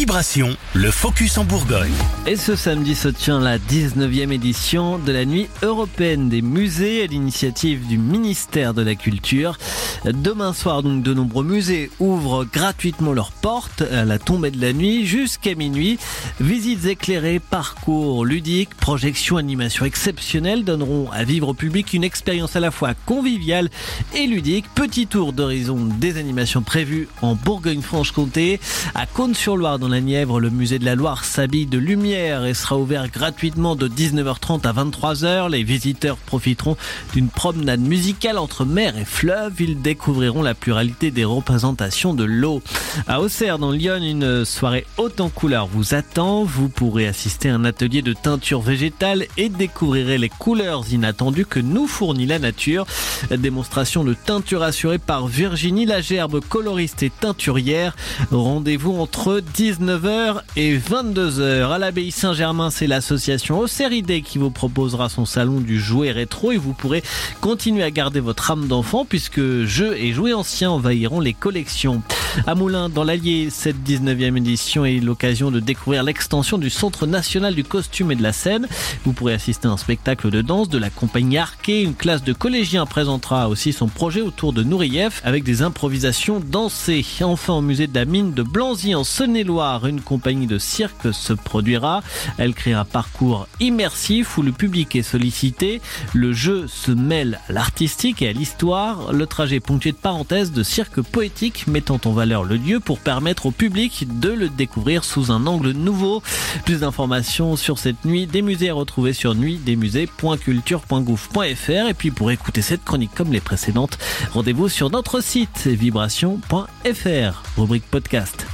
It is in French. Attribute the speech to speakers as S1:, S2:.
S1: Vibration, le focus en Bourgogne.
S2: Et ce samedi se tient la 19e édition de la nuit européenne des musées à l'initiative du ministère de la Culture. Demain soir, donc, de nombreux musées ouvrent gratuitement leurs portes à la tombée de la nuit jusqu'à minuit. Visites éclairées, parcours ludiques, projections, animations exceptionnelles donneront à vivre au public une expérience à la fois conviviale et ludique. Petit tour d'horizon des animations prévues en Bourgogne-Franche-Comté, à Cône-sur-Loire dans la Nièvre, le musée de la Loire s'habille de lumière et sera ouvert gratuitement de 19h30 à 23h. Les visiteurs profiteront d'une promenade musicale entre mer et fleuve. Ils découvriront la pluralité des représentations de l'eau. À Auxerre, dans Lyon, une soirée haute en couleurs vous attend. Vous pourrez assister à un atelier de teinture végétale et découvrirez les couleurs inattendues que nous fournit la nature. Démonstration de teinture assurée par Virginie Lagerbe, coloriste et teinturière. Rendez-vous entre 10 19h et 22h. À l'abbaye Saint-Germain, c'est l'association Océridé qui vous proposera son salon du jouet rétro et vous pourrez continuer à garder votre âme d'enfant puisque jeux et jouets anciens envahiront les collections. À Moulins, dans l'Allier, cette 19e édition est l'occasion de découvrir l'extension du Centre national du costume et de la scène. Vous pourrez assister à un spectacle de danse de la compagnie Arquet. Une classe de collégiens présentera aussi son projet autour de Nourieff avec des improvisations dansées. Enfin, au musée de la mine de Blanzy en Saône-et-Loire, une compagnie de cirque se produira. Elle crée un parcours immersif où le public est sollicité. Le jeu se mêle à l'artistique et à l'histoire. Le trajet ponctué de parenthèses de cirque poétique mettant en valeur le lieu pour permettre au public de le découvrir sous un angle nouveau. Plus d'informations sur cette nuit des musées à retrouver sur nuitdesmusées.culture.gouv.fr et puis pour écouter cette chronique comme les précédentes, rendez-vous sur notre site vibration.fr, rubrique podcast.